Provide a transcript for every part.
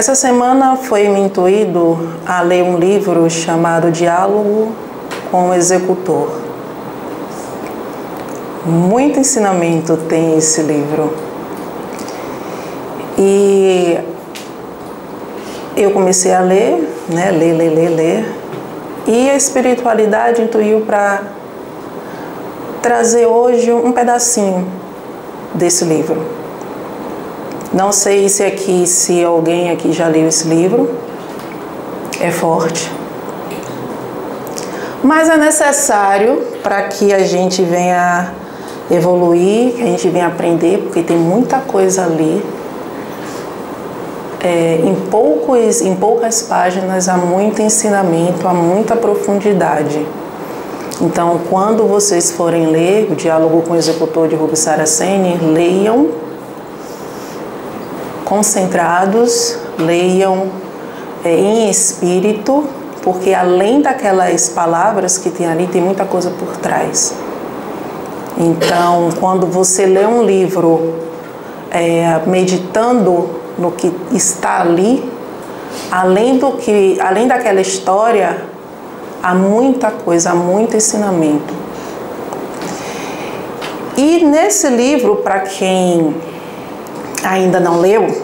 Essa semana foi me intuído a ler um livro chamado Diálogo com o Executor. Muito ensinamento tem esse livro. E eu comecei a ler, né, ler, ler, ler, ler, e a espiritualidade intuiu para trazer hoje um pedacinho desse livro. Não sei se aqui, se alguém aqui já leu esse livro. É forte. Mas é necessário para que a gente venha evoluir, que a gente venha aprender, porque tem muita coisa ali. É, em, poucos, em poucas páginas há muito ensinamento, há muita profundidade. Então, quando vocês forem ler o Diálogo com o Executor de Rubi Saraceni, leiam concentrados, leiam é, em espírito, porque além daquelas palavras que tem ali, tem muita coisa por trás. Então, quando você lê um livro é, meditando no que está ali, além do que, além daquela história, há muita coisa, há muito ensinamento. E nesse livro, para quem ainda não leu,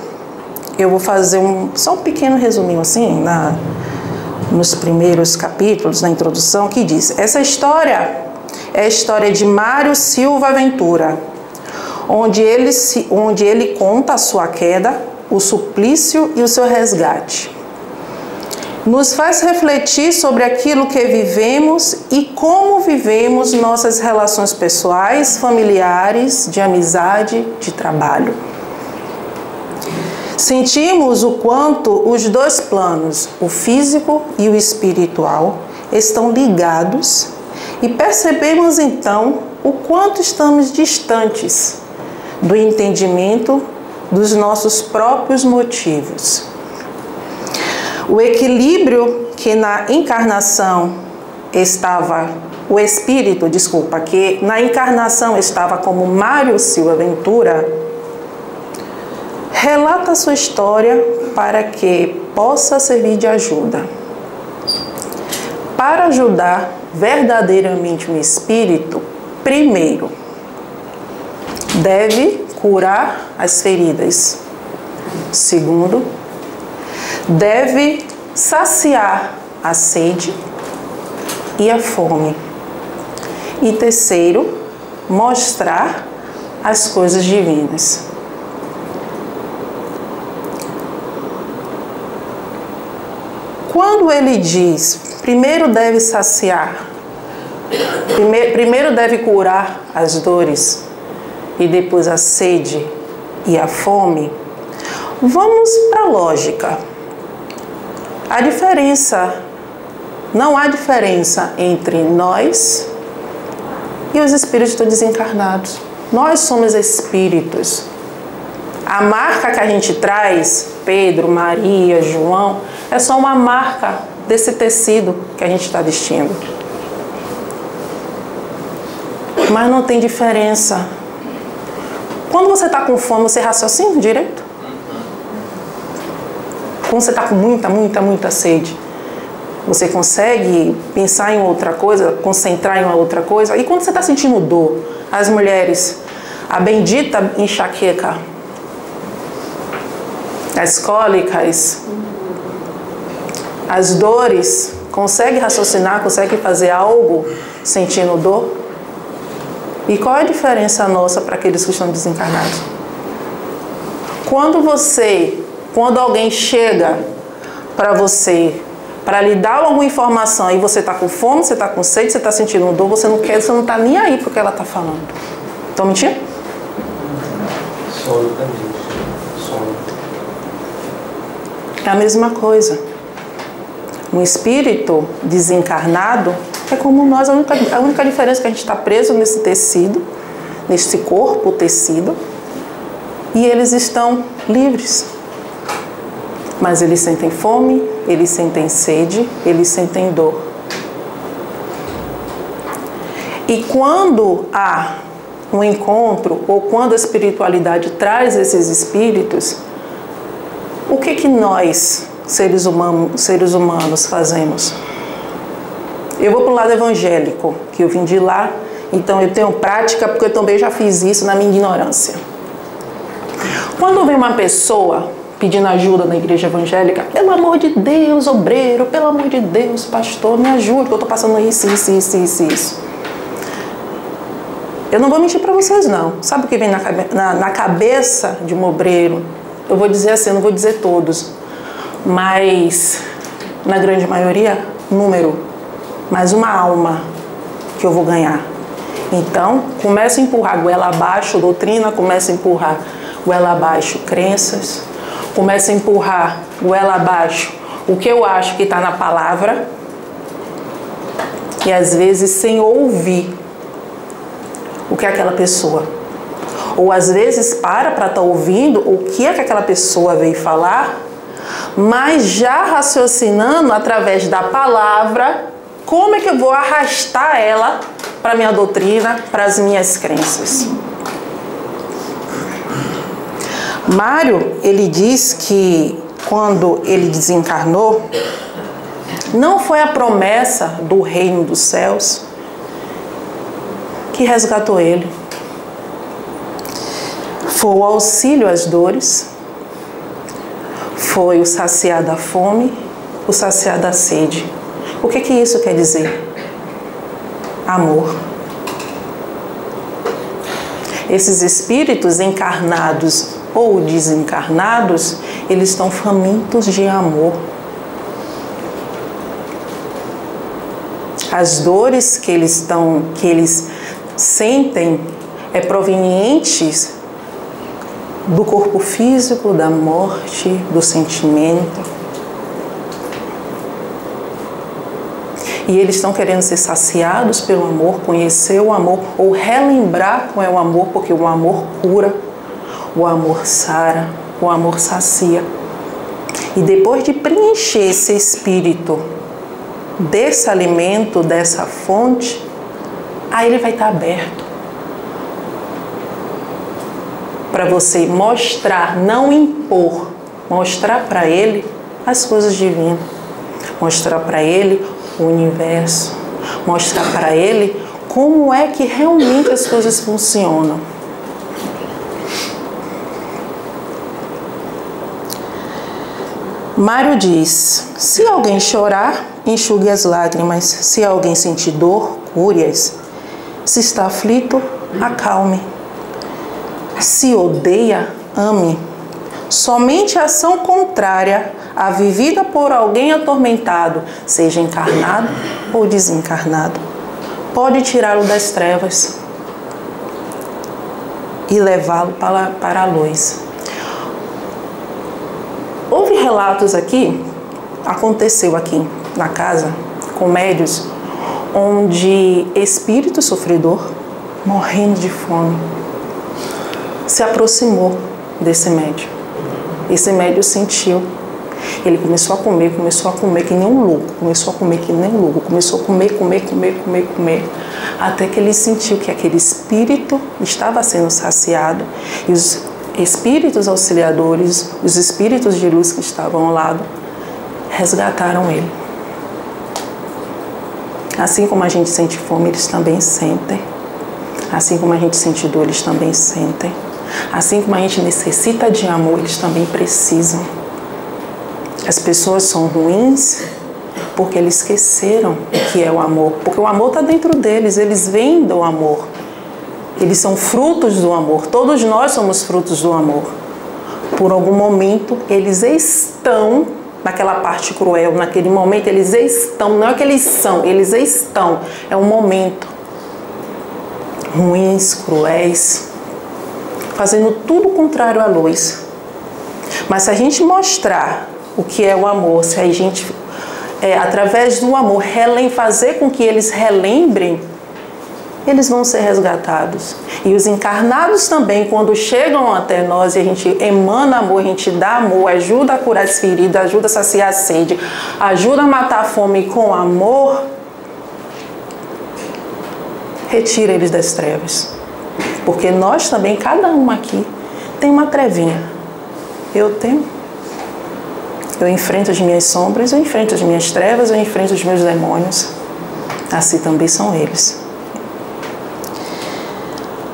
eu vou fazer um, só um pequeno resuminho assim, na, nos primeiros capítulos, na introdução, que diz: essa história é a história de Mário Silva Ventura, onde ele, se, onde ele conta a sua queda, o suplício e o seu resgate. Nos faz refletir sobre aquilo que vivemos e como vivemos nossas relações pessoais, familiares, de amizade, de trabalho. Sentimos o quanto os dois planos, o físico e o espiritual, estão ligados e percebemos então o quanto estamos distantes do entendimento dos nossos próprios motivos. O equilíbrio que na encarnação estava, o espírito, desculpa, que na encarnação estava como Mário Silva Ventura, relata sua história para que possa servir de ajuda. Para ajudar verdadeiramente o espírito, primeiro, deve curar as feridas. Segundo, deve saciar a sede e a fome. E terceiro, mostrar as coisas divinas. Quando ele diz, primeiro deve saciar, primeiro deve curar as dores e depois a sede e a fome, vamos para a lógica. A diferença, não há diferença entre nós e os espíritos desencarnados. Nós somos espíritos. A marca que a gente traz, Pedro, Maria, João, é só uma marca desse tecido que a gente está vestindo. Mas não tem diferença. Quando você está com fome, você raciocina direito? Quando você está com muita, muita, muita sede, você consegue pensar em outra coisa, concentrar em uma outra coisa? E quando você está sentindo dor, as mulheres, a bendita enxaqueca, as cólicas, as dores, consegue raciocinar, consegue fazer algo sentindo dor? E qual é a diferença nossa para aqueles que estão desencarnados? Quando você, quando alguém chega para você para lhe dar alguma informação e você está com fome, você está com sede, você está sentindo dor, você não quer, você não está nem aí para o que ela está falando. Estão mentindo? Sono também. Sono. É a mesma coisa. Um espírito desencarnado é como nós, a única, a única diferença é que a gente está preso nesse tecido, nesse corpo, tecido, e eles estão livres. Mas eles sentem fome, eles sentem sede, eles sentem dor. E quando há um encontro, ou quando a espiritualidade traz esses espíritos, O que que nós, seres humanos, seres humanos fazemos? Eu vou para o lado evangélico, que eu vim de lá, então eu tenho prática porque eu também já fiz isso na minha ignorância. Quando vem uma pessoa pedindo ajuda na igreja evangélica, pelo amor de Deus, obreiro, pelo amor de Deus, pastor, me ajude, que eu estou passando isso, isso, isso, isso, isso. Eu não vou mentir para vocês, não. Sabe o que vem na, na, na, cabeça de um obreiro? Eu vou dizer assim, não vou dizer todos, mas na grande maioria, número, mais uma alma que eu vou ganhar. Então, começa a empurrar goela abaixo doutrina, começa a empurrar goela abaixo crenças, começa a empurrar goela abaixo o que eu acho que está na palavra, e às vezes sem ouvir o que aquela pessoa. Ou às vezes para para estar tá ouvindo o que é que aquela pessoa veio falar, mas já raciocinando através da palavra, como é que eu vou arrastar ela para minha doutrina, para as minhas crenças. Mário, ele diz que quando ele desencarnou, não foi a promessa do reino dos céus que resgatou ele. Foi o auxílio às dores, foi o saciar da fome, o saciar da sede. O que, que isso quer dizer? Amor. Esses espíritos encarnados ou desencarnados, eles estão famintos de amor. As dores que eles estão, que eles sentem é provenientes do corpo físico, da morte, do sentimento. E eles estão querendo ser saciados pelo amor, conhecer o amor ou relembrar qual é o amor, porque o amor cura, o amor sara, o amor sacia. E depois de preencher esse espírito desse alimento, dessa fonte, aí ele vai estar aberto para você mostrar, não impor, mostrar para ele as coisas divinas, mostrar para ele o universo, mostrar para ele como é que realmente as coisas funcionam. Mário diz: se alguém chorar, enxugue as lágrimas. Se alguém sentir dor, cure-as. Se está aflito, acalme. Se odeia, ame. Somente a ação contrária à vivida por alguém atormentado, seja encarnado ou desencarnado, pode tirá-lo das trevas e levá-lo para, para a luz. Houve relatos aqui, aconteceu aqui na casa, com médios, onde espírito sofredor, morrendo de fome, se aproximou desse médio. Esse médio sentiu. Ele começou a comer, começou a comer que nem um louco, começou a comer que nem um louco, começou a comer, comer, comer, comer, comer, até que ele sentiu que aquele espírito estava sendo saciado e os espíritos auxiliadores, os espíritos de luz que estavam ao lado, resgataram ele. Assim como a gente sente fome, eles também sentem. Assim como a gente sente dor, eles também sentem. Assim como a gente necessita de amor, eles também precisam. As pessoas são ruins porque eles esqueceram o que é o amor. Porque o amor está dentro deles, eles vêm do amor. Eles são frutos do amor. Todos nós somos frutos do amor. Por algum momento, eles estão naquela parte cruel, naquele momento, eles estão, não é que eles são, eles estão. É um momento. Ruins, cruéis, fazendo tudo contrário à luz. Mas se a gente mostrar o que é o amor, se a gente, é, através do amor, fazer com que eles relembrem, eles vão ser resgatados. E os encarnados também, quando chegam até nós e a gente emana amor, a gente dá amor, ajuda a curar as feridas, ajuda a saciar a sede, ajuda a matar a fome com amor, retira eles das trevas. Porque nós também, cada um aqui, tem uma trevinha. Eu tenho, Eu enfrento as minhas sombras, eu enfrento as minhas trevas, eu enfrento os meus demônios. Assim também são eles.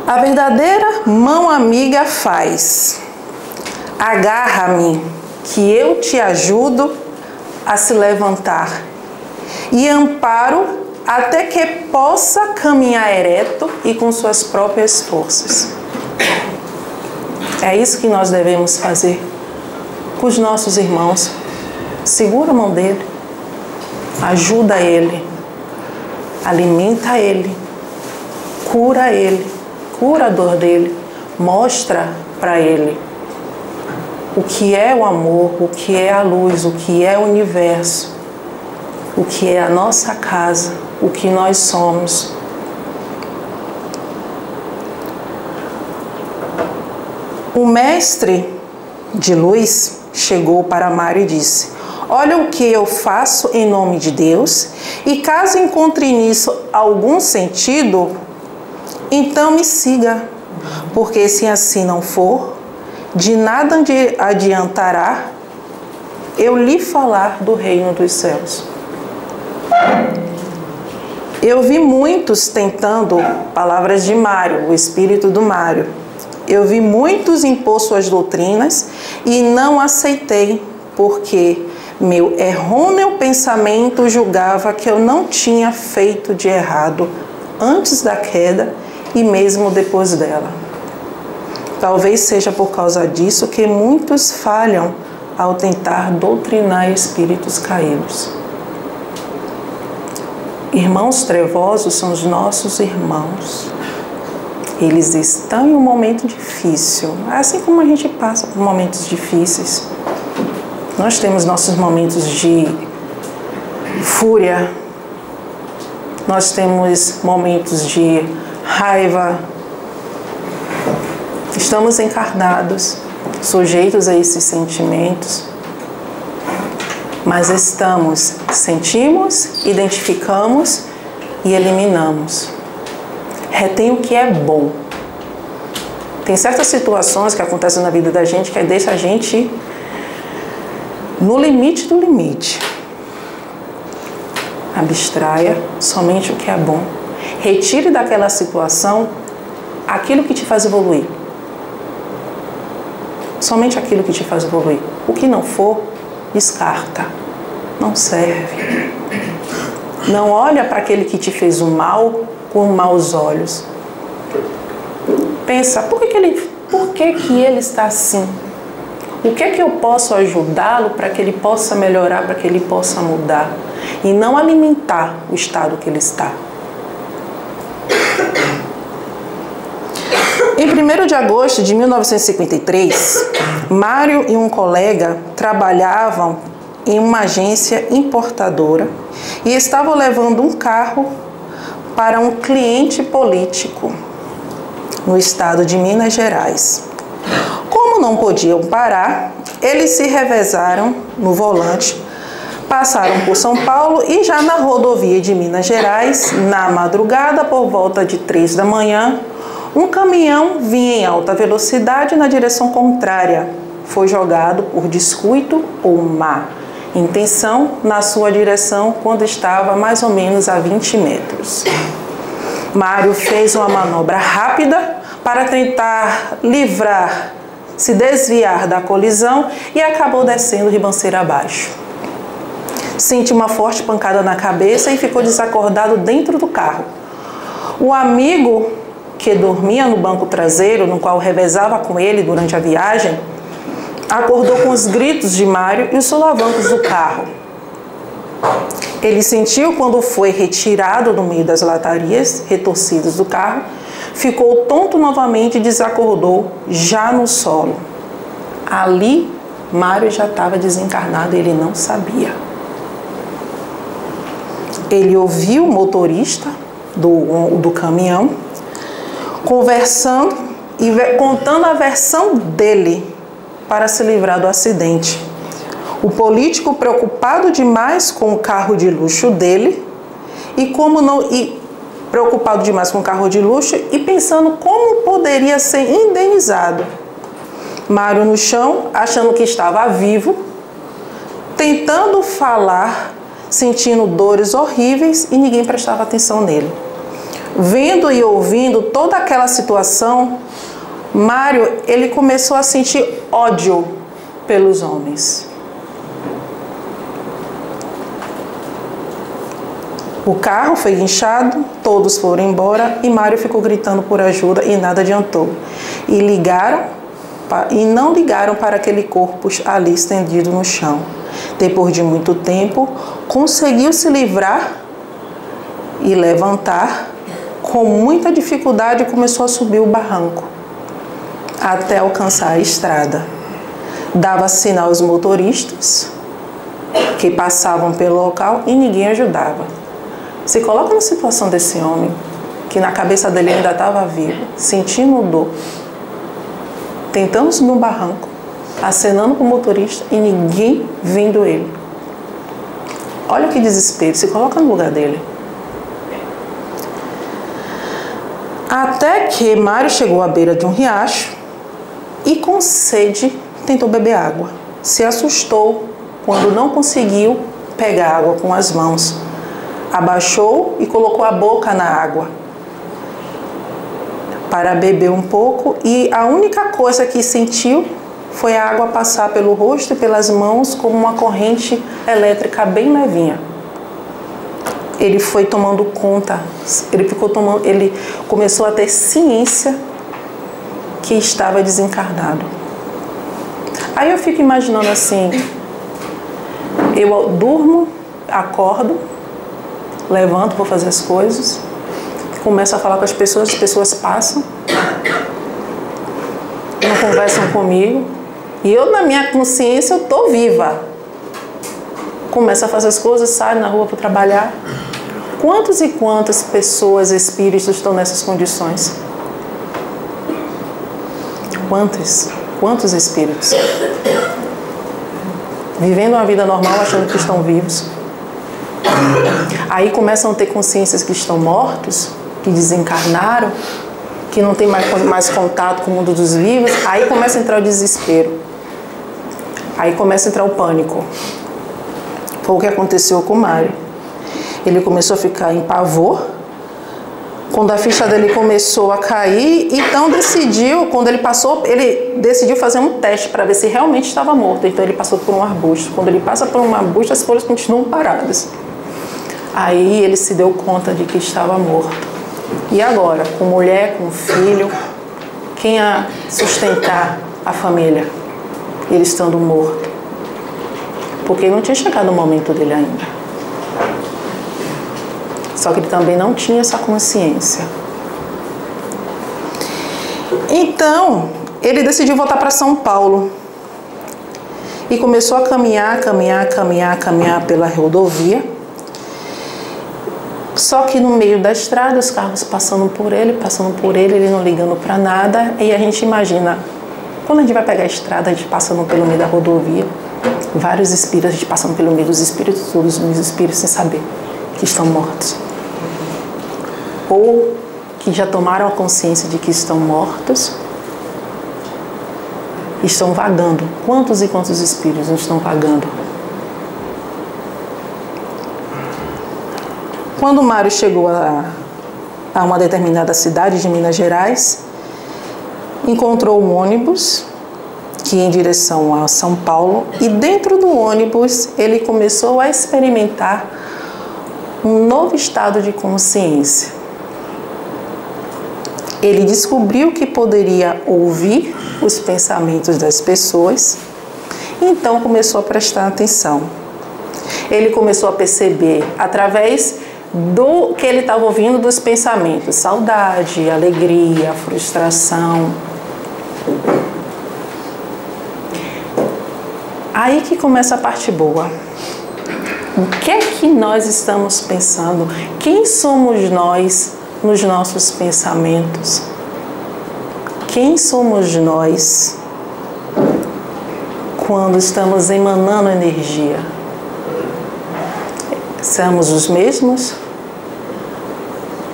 A verdadeira mão amiga faz. Agarra-me, que eu te ajudo a se levantar, e amparo até que possa caminhar ereto e com suas próprias forças. É isso que nós devemos fazer com os nossos irmãos. Segura a mão dele, ajuda ele, alimenta ele, cura ele, cura a dor dele, mostra para ele o que é o amor, o que é a luz, o que é o universo, o que é a nossa casa, o que nós somos. O mestre de luz chegou para Mário e disse: Olha o que eu faço em nome de Deus, e caso encontre nisso algum sentido, então me siga, porque se assim não for, de nada adiantará eu lhe falar do reino dos céus. Eu vi muitos tentando, palavras de Mário, o espírito do Mário. Eu vi muitos impor suas doutrinas e não aceitei, porque meu errôneo pensamento julgava que eu não tinha feito de errado antes da queda e mesmo depois dela. Talvez seja por causa disso que muitos falham ao tentar doutrinar espíritos caídos. Irmãos trevosos são os nossos irmãos. Eles estão em um momento difícil, assim como a gente passa por momentos difíceis. Nós temos nossos momentos de fúria, nós temos momentos de raiva, Estamos encarnados, sujeitos a esses sentimentos, mas estamos, sentimos, identificamos e eliminamos. Retém o que é bom. Tem certas situações que acontecem na vida da gente que deixa a gente no limite do limite. Abstraia somente o que é bom. Retire daquela situação aquilo que te faz evoluir somente aquilo que te faz evoluir. O que não for, descarta. Não serve. Não olha para aquele que te fez o mal com maus olhos. Pensa, por que, que ele, por que, que ele está assim? O que é que eu posso ajudá-lo para que ele possa melhorar, para que ele possa mudar? E não alimentar o estado que ele está. 1 de agosto de 1953, Mário e um colega trabalhavam em uma agência importadora e estavam levando um carro para um cliente político no estado de Minas Gerais. Como não podiam parar, eles se revezaram no volante, passaram por São Paulo e já na rodovia de Minas Gerais, na madrugada, por volta de três da manhã, um caminhão vinha em alta velocidade na direção contrária. Foi jogado por descuido ou má intenção na sua direção quando estava mais ou menos a 20 metros. Mário fez uma manobra rápida para tentar livrar, se desviar da colisão e acabou descendo ribanceira abaixo. Sentiu uma forte pancada na cabeça e ficou desacordado dentro do carro. O amigo que dormia no banco traseiro, no qual revezava com ele durante a viagem, acordou com os gritos de Mário e os solavancos do carro. Ele sentiu quando foi retirado do meio das latarias retorcidas do carro, ficou tonto novamente e desacordou já no solo. Ali, Mário já estava desencarnado ele não sabia. Ele ouviu o motorista do, do caminhão conversando e contando a versão dele para se livrar do acidente. O político preocupado demais com o carro de luxo dele e como não e preocupado demais com o carro de luxo e pensando como poderia ser indenizado. Mário no chão, achando que estava vivo, tentando falar, sentindo dores horríveis e ninguém prestava atenção nele. Vendo e ouvindo toda aquela situação, Mário ele começou a sentir ódio pelos homens. O carro foi guinchado, todos foram embora e Mário ficou gritando por ajuda e nada adiantou. E ligaram e não ligaram para aquele corpo ali estendido no chão. Depois de muito tempo, conseguiu se livrar e levantar. Com muita dificuldade, começou a subir o barranco até alcançar a estrada. Dava sinal aos motoristas que passavam pelo local e ninguém ajudava. Se coloca na situação desse homem, que na cabeça dele ainda estava vivo, sentindo dor, tentando subir um barranco, acenando para o motorista e ninguém vendo ele. Olha que desespero, se coloca no lugar dele. Até que Mário chegou à beira de um riacho e, com sede, tentou beber água. Se assustou quando não conseguiu pegar água com as mãos. Abaixou e colocou a boca na água para beber um pouco e a única coisa que sentiu foi a água passar pelo rosto e pelas mãos como uma corrente elétrica bem levinha. Ele foi tomando conta, ele ficou tomando, ele começou a ter ciência que estava desencarnado. Aí eu fico imaginando assim, eu durmo, acordo, levanto, vou fazer as coisas, começo a falar com as pessoas, as pessoas passam, não conversam comigo, e eu, na minha consciência, eu tô viva. Começo a fazer as coisas, saio na rua para trabalhar. Quantas e quantas pessoas, espíritos estão nessas condições? Quantos? Quantos espíritos? Vivendo uma vida normal, achando que estão vivos. Aí começam a ter consciências que estão mortos, que desencarnaram, que não tem mais, mais contato com o mundo dos vivos. Aí começa a entrar o desespero. Aí começa a entrar o pânico. Foi o que aconteceu com o Mário. Ele começou a ficar em pavor. Quando a ficha dele começou a cair, então decidiu, quando ele passou, ele decidiu fazer um teste para ver se realmente estava morto. Então ele passou por um arbusto. Quando ele passa por um arbusto, as folhas continuam paradas. Aí ele se deu conta de que estava morto. E agora, com mulher, com filho, quem a sustentar a família? ele estando morto. Porque não tinha chegado o momento dele ainda. Só que ele também não tinha essa consciência. Então, ele decidiu voltar para São Paulo. E começou a caminhar, caminhar, caminhar, caminhar pela rodovia. Só que no meio da estrada, os carros passando por ele, passando por ele, ele não ligando para nada. E a gente imagina quando a gente vai pegar a estrada, a gente passando pelo meio da rodovia, vários espíritos, a gente passando pelo meio dos espíritos, todos os espíritos sem saber que estão mortos. Ou que já tomaram a consciência de que estão mortos, estão vagando. Quantos e quantos espíritos estão vagando? Quando Mário chegou a, a uma determinada cidade de Minas Gerais, encontrou um ônibus que ia em direção a São Paulo e dentro do ônibus ele começou a experimentar um novo estado de consciência. Ele descobriu que poderia ouvir os pensamentos das pessoas, então começou a prestar atenção. Ele começou a perceber através do que ele estava ouvindo dos pensamentos, saudade, alegria, frustração, Aí que começa a parte boa. O que é que nós estamos pensando? Quem somos nós nos nossos pensamentos? Quem somos nós quando estamos emanando energia? Somos os mesmos?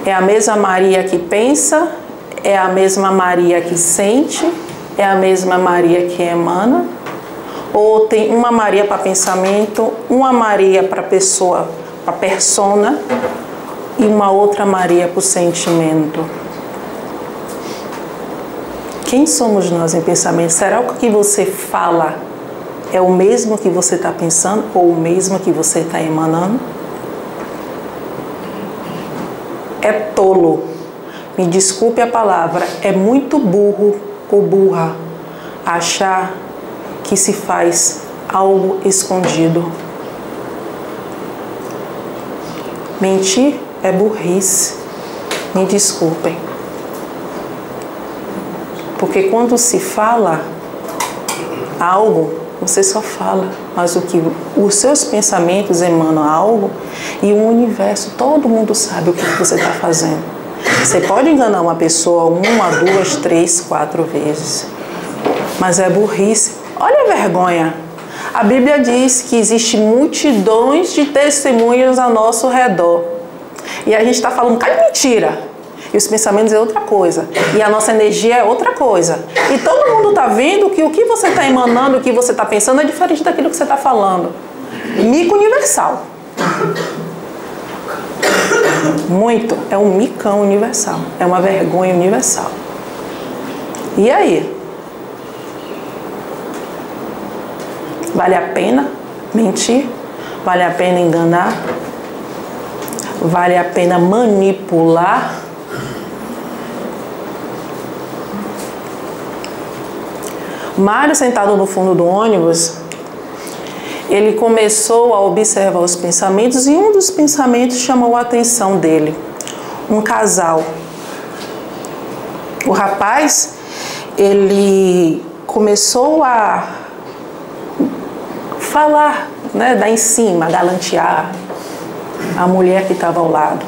É a mesma Maria que pensa é a mesma Maria que sente, é a mesma Maria que emana, Ou tem uma Maria para pensamento, uma Maria para pessoa, para persona e uma outra Maria para o sentimento. Quem somos nós em pensamento? Será que o que você fala é o mesmo que você está pensando ou o mesmo que você está emanando? É tolo. Me desculpe a palavra, é muito burro ou burra achar que se faz algo escondido. Mentir é burrice. Me desculpem. Porque quando se fala algo, você só fala, mas o que os seus pensamentos emanam algo e o universo, todo mundo sabe o que você está fazendo. Você pode enganar uma pessoa uma, duas, três, quatro vezes, mas é burrice. Olha a vergonha. A Bíblia diz que existe multidões de testemunhas ao nosso redor. E a gente está falando, cai mentira. E os pensamentos é outra coisa. E a nossa energia é outra coisa. E todo mundo está vendo que o que você está emanando, o que você está pensando é diferente daquilo que você está falando. Mico universal. Muito. É um micão universal. É uma vergonha universal. E aí? Vale a pena mentir? Vale a pena enganar? Vale a pena manipular? Mário, sentado no fundo do ônibus, ele começou a observar os pensamentos e um dos pensamentos chamou a atenção dele. Um casal. O rapaz, ele começou a falar, né, dar em cima, galantear a mulher que estava ao lado.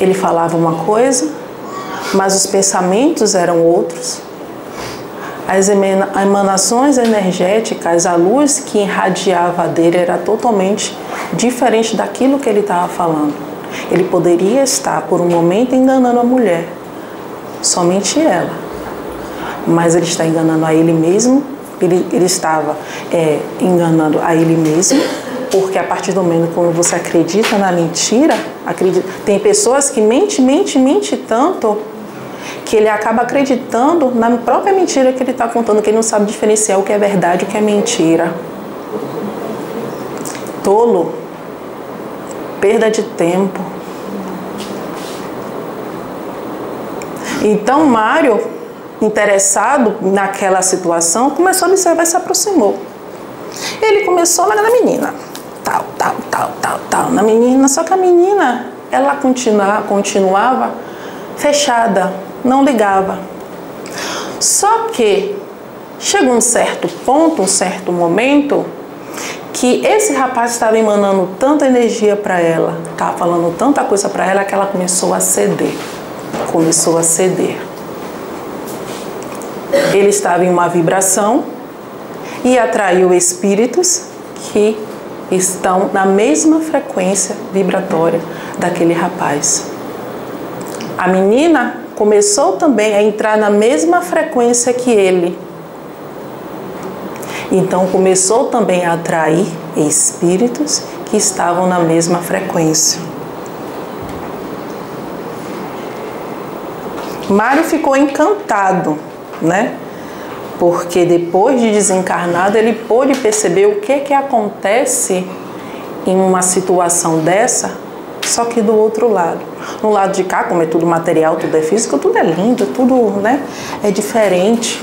Ele falava uma coisa, mas os pensamentos eram outros as emanações energéticas, a luz que irradiava dele era totalmente diferente daquilo que ele estava falando. Ele poderia estar por um momento enganando a mulher, somente ela, mas ele está enganando a ele mesmo. Ele, ele estava é, enganando a ele mesmo, porque a partir do momento quando você acredita na mentira, acredita, tem pessoas que mente, mente, mente tanto que ele acaba acreditando na própria mentira que ele está contando, que ele não sabe diferenciar o que é verdade e o que é mentira. Tolo. Perda de tempo. Então, Mário, interessado naquela situação, começou a observar e se aproximou. Ele começou a na menina. Tal, tal, tal, tal, tal. Na menina. Só que a menina, ela continua, continuava fechada, não ligava. Só que chegou um certo ponto, um certo momento, que esse rapaz estava emanando tanta energia para ela, estava falando tanta coisa para ela que ela começou a ceder. Começou a ceder. Ele estava em uma vibração e atraiu espíritos que estão na mesma frequência vibratória daquele rapaz. A menina começou também a entrar na mesma frequência que ele. Então começou também a atrair espíritos que estavam na mesma frequência. Mário ficou encantado, né? Porque depois de desencarnado ele pôde perceber o que que acontece em uma situação dessa, só que do outro lado. No lado de cá, como é tudo material, tudo é físico, tudo é lindo, tudo né, é diferente.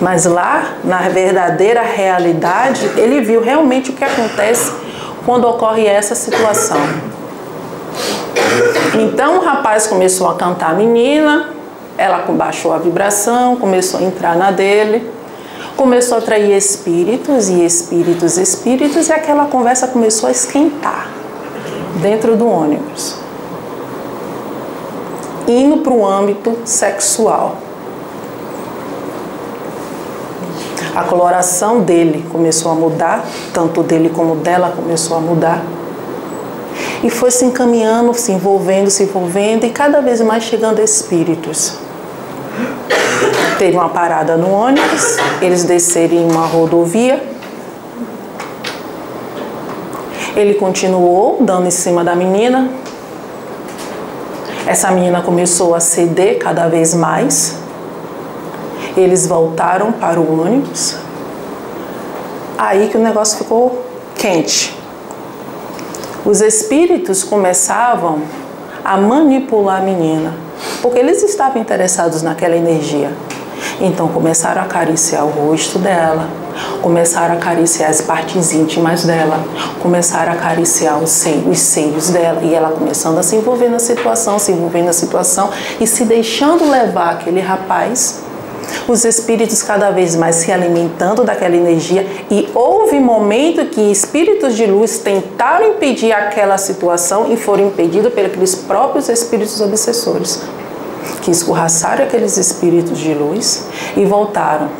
Mas lá, na verdadeira realidade, ele viu realmente o que acontece quando ocorre essa situação. Então o rapaz começou a cantar a menina, ela baixou a vibração, começou a entrar na dele, começou a atrair espíritos e espíritos, espíritos, e aquela conversa começou a esquentar dentro do ônibus, indo para o âmbito sexual. A coloração dele começou a mudar, tanto dele como dela começou a mudar. E foi se encaminhando, se envolvendo, se envolvendo e cada vez mais chegando espíritos. Teve uma parada no ônibus, eles desceram em uma rodovia. Ele continuou dando em cima da menina. Essa menina começou a ceder cada vez mais. Eles voltaram para o ônibus. Aí que o negócio ficou quente. Os espíritos começavam a manipular a menina, porque eles estavam interessados naquela energia. Então começaram a acariciar o rosto dela, começaram a acariciar as partes íntimas dela, começaram a acariciar os seios, os seios dela e ela começando a se envolver na situação, se envolver na situação e se deixando levar aquele rapaz os espíritos cada vez mais se alimentando daquela energia e houve momento que espíritos de luz tentaram impedir aquela situação e foram impedidos pelos próprios espíritos obsessores que escorraçaram aqueles espíritos de luz e voltaram.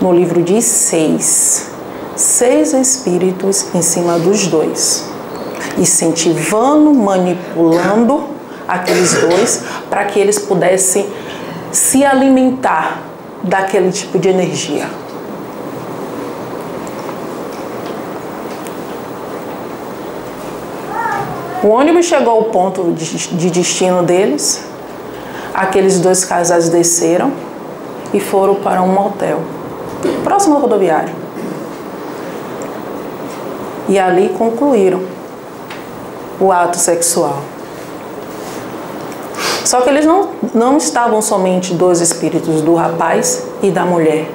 No livro de seis, seis espíritos em cima dos dois, incentivando, manipulando aqueles dois para que eles pudessem se alimentar daquele tipo de energia. O ônibus chegou ao ponto de destino deles, aqueles dois casais desceram e foram para um motel, próximo ao rodoviário. E ali concluíram o ato sexual. Só que eles não, não estavam somente dois espíritos, do rapaz e da mulher.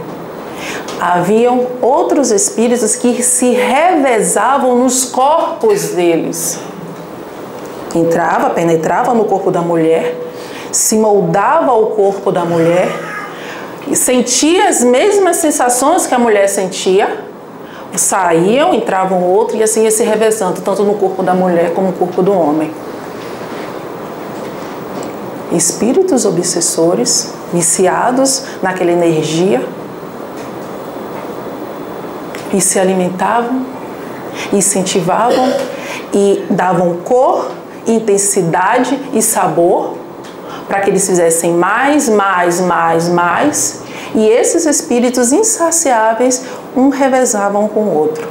Haviam outros espíritos que se revezavam nos corpos deles. Entrava, penetrava no corpo da mulher se moldava ao corpo da mulher sentia as mesmas sensações que a mulher sentia, saíam, entravam outro e assim ia se revezando, tanto no corpo da mulher como no corpo do homem. Espíritos obsessores, viciados naquela energia, e se alimentavam, incentivavam e davam cor, intensidade e sabor para que eles fizessem mais, mais, mais, mais. E esses espíritos insaciáveis um revezavam com o outro.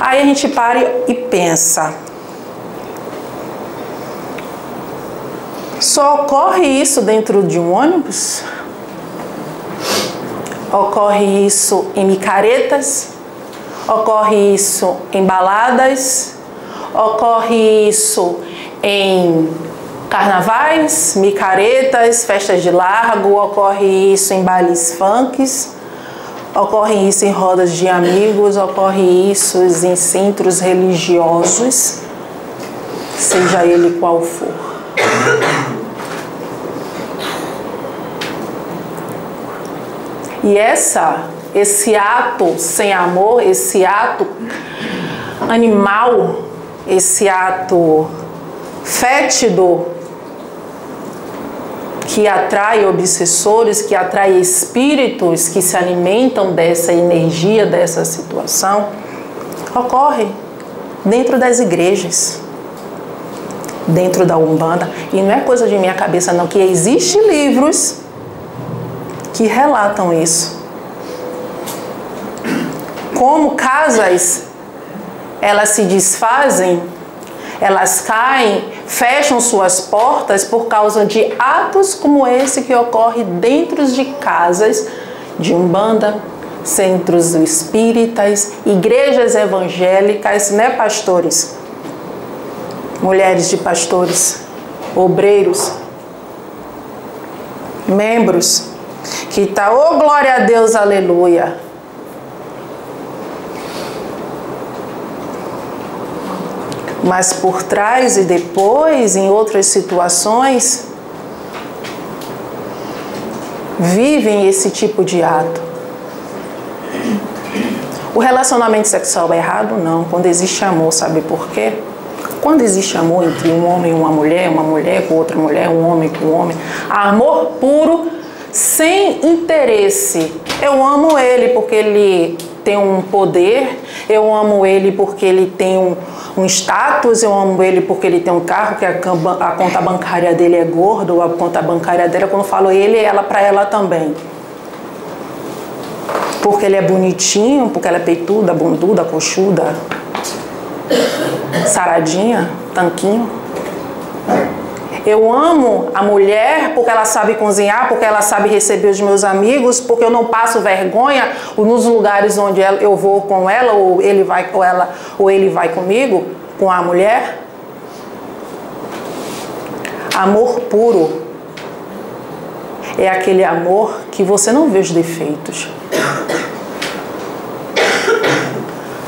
Aí a gente para e pensa. Só ocorre isso dentro de um ônibus? Ocorre isso em micaretas? Ocorre isso em baladas? Ocorre isso em carnavais, micaretas, festas de largo, ocorre isso em bailes funks, ocorre isso em rodas de amigos, ocorre isso em centros religiosos, seja ele qual for. E essa, esse ato sem amor, esse ato animal, esse ato fétido que atrai obsessores, que atrai espíritos que se alimentam dessa energia, dessa situação, ocorre dentro das igrejas, dentro da Umbanda. E não é coisa de minha cabeça, não, que existem livros que relatam isso. Como casas elas se desfazem, elas caem fecham suas portas por causa de atos como esse que ocorre dentro de casas de umbanda, centros espíritas, igrejas evangélicas, né, pastores? Mulheres de pastores, obreiros, membros, que tá, oh glória a Deus, aleluia mas por trás e depois, em outras situações, vivem esse tipo de ato. O relacionamento sexual é errado? Não. Quando existe amor, sabe por quê? Quando existe amor entre um homem e uma mulher, uma mulher com outra mulher, um homem com um homem, amor puro, sem interesse. Eu amo ele porque ele tem um poder, eu amo ele porque ele tem um, um status, eu amo ele porque ele tem um carro, que a, a conta bancária dele é gorda, ou a conta bancária dela, quando eu falo ele, ela para ela também. Porque ele é bonitinho, porque ela é peituda, bunduda, coxuda, saradinha, tanquinho. Eu amo a mulher porque ela sabe cozinhar, porque ela sabe receber os meus amigos, porque eu não passo vergonha nos lugares onde eu vou com ela ou ele vai com ela ou ele vai comigo com a mulher. Amor puro é aquele amor que você não vê os defeitos.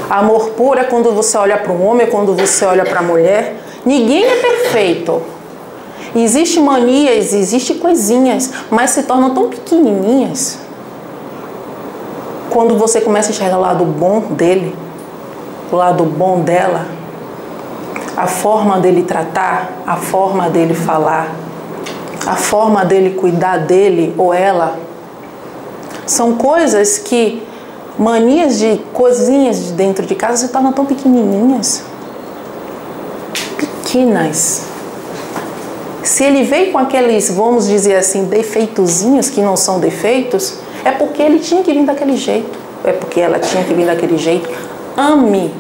Amor puro é quando você olha para um homem, quando você olha para a mulher. Ninguém é perfeito. Existem manias, existem coisinhas, mas se tornam tão pequenininhas. Quando você começa a enxergar o lado bom dele, o lado bom dela, a forma dele tratar, a forma dele falar, a forma dele cuidar dele ou ela, são coisas que manias de coisinhas de dentro de casa se tornam tão pequenininhas. Pequenas. Se ele veio com aqueles, vamos dizer assim, defeitozinhos que não são defeitos, é porque ele tinha que vir daquele jeito. É porque ela tinha que vir daquele jeito. Ame.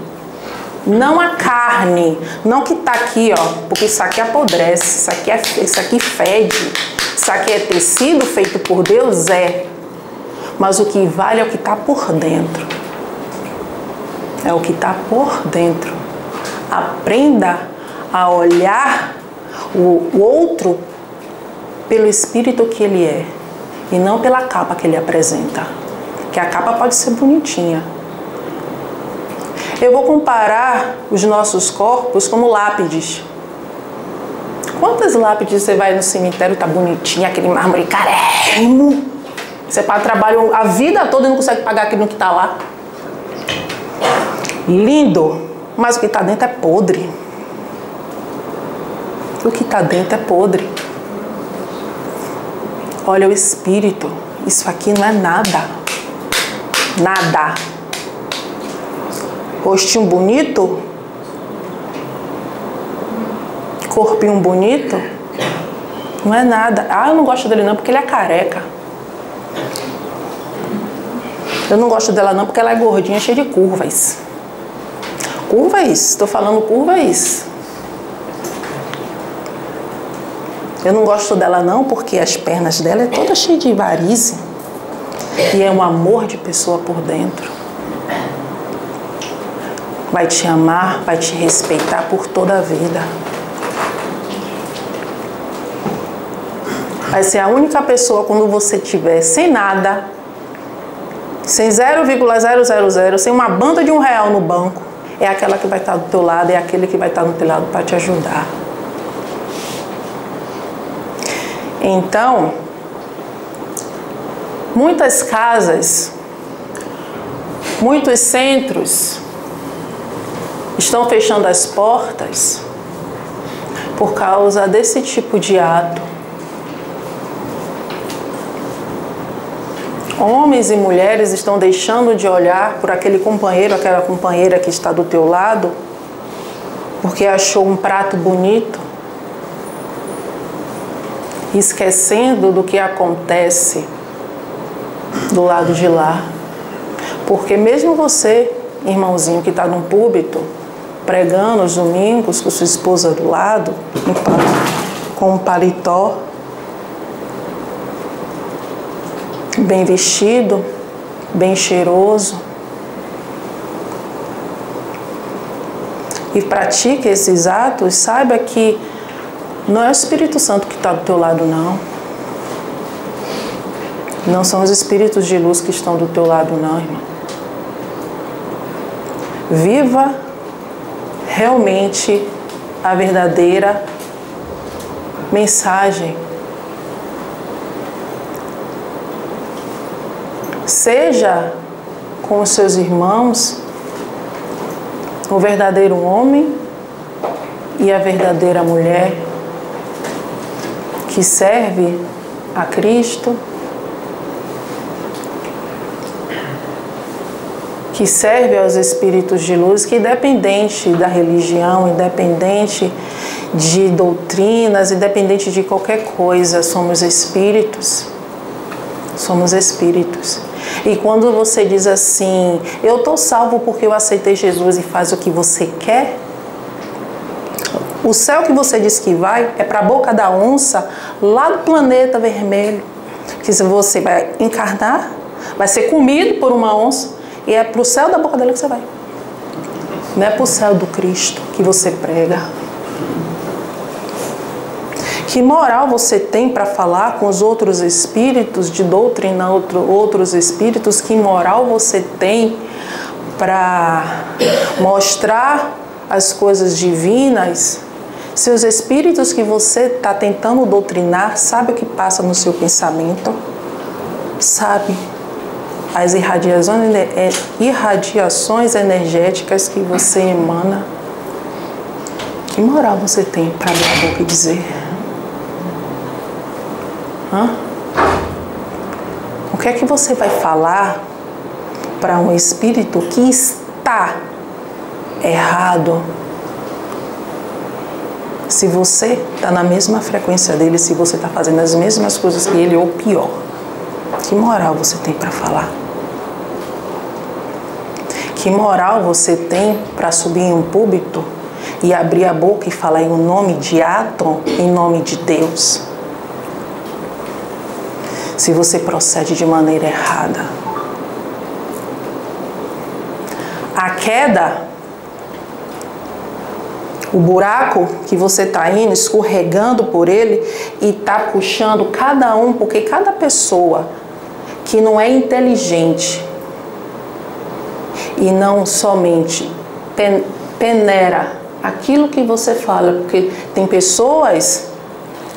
Não a carne, não que tá aqui, ó, porque isso aqui apodrece, isso aqui, é, isso aqui fede, isso aqui é tecido feito por Deus, é. Mas o que vale é o que está por dentro. É o que está por dentro. Aprenda a olhar o outro pelo espírito que ele é e não pela capa que ele apresenta. Que a capa pode ser bonitinha. Eu vou comparar os nossos corpos como lápides. Quantas lápides você vai no cemitério, tá bonitinho, aquele mármore carérrimo? Você paga trabalho a vida toda e não consegue pagar aquilo que está lá. Lindo, mas o que está dentro é podre. O que está dentro é podre. Olha o espírito. Isso aqui não é nada. Nada. Rostinho bonito. Corpinho bonito. Não é nada. Ah, eu não gosto dele não porque ele é careca. Eu não gosto dela não porque ela é gordinha, cheia de curvas. Curvas? Estou falando curvas. Eu não gosto dela não porque as pernas dela é toda cheia de varize. E é um amor de pessoa por dentro. Vai te amar, vai te respeitar por toda a vida. Vai ser a única pessoa quando você tiver sem nada, sem 0,000, sem uma banda de um real no banco, é aquela que vai estar do teu lado, é aquele que vai estar do teu lado para te ajudar. Então, muitas casas, muitos centros estão fechando as portas por causa desse tipo de ato. Homens e mulheres estão deixando de olhar por aquele companheiro, aquela companheira que está do teu lado, porque achou um prato bonito, esquecendo do que acontece do lado de lá. Porque mesmo você, irmãozinho que está num púlpito, pregando os domingos com sua esposa do lado, com um paletó, bem vestido, bem cheiroso, e pratique esses atos, saiba que não é o Espírito Santo que está do teu lado, não. Não são os espíritos de luz que estão do teu lado, não, irmão. Viva realmente a verdadeira mensagem. Seja com os seus irmãos o verdadeiro homem e a verdadeira mulher que serve a Cristo, que serve aos espíritos de luz, que independente da religião, independente de doutrinas, independente de qualquer coisa, somos espíritos. Somos espíritos. E quando você diz assim, eu estou salvo porque eu aceitei Jesus e faz o que você quer, o céu que você diz que vai é para a boca da onça, lá do planeta vermelho. Que você vai encarnar, vai ser comido por uma onça, e é para o céu da boca dela que você vai. Não é para o céu do Cristo que você prega. Que moral você tem para falar com os outros espíritos, de doutrinar outro, outros espíritos? Que moral você tem para mostrar as coisas divinas? Se os espíritos que você está tentando doutrinar, sabe o que passa no seu pensamento? Sabe as irradiações, é, irradiações energéticas que você emana? Que moral você tem para abrir a boca e dizer? Hã? O que é que você vai falar para um espírito que está errado? Se você está na mesma frequência dele, se você está fazendo as mesmas coisas que ele, ou pior, que moral você tem para falar? Que moral você tem para subir em um púlpito e abrir a boca e falar em nome de Atom, em nome de Deus? se você procede de maneira errada. A queda, o buraco que você está indo, escorregando por ele e está puxando cada um, porque cada pessoa que não é inteligente e não somente peneira aquilo que você fala, porque tem pessoas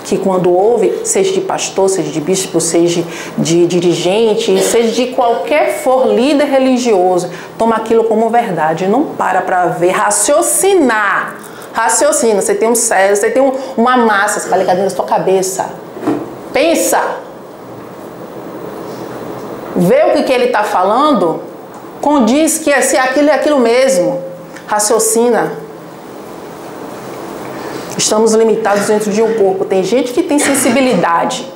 que quando ouve, seja de pastor, seja de bispo, seja de dirigente, seja de qualquer for líder religioso, toma aquilo como verdade, não para para ver, raciocinar. Raciocina, você tem um cérebro, você tem um, uma massa, ligar dentro da sua cabeça. Pensa. Vê o que, que ele está falando, condiz que é, se aquilo é aquilo mesmo. Raciocina. Estamos limitados dentro de um corpo. Tem gente que tem sensibilidade,